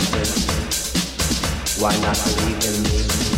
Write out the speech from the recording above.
suffers. Why not believe in me?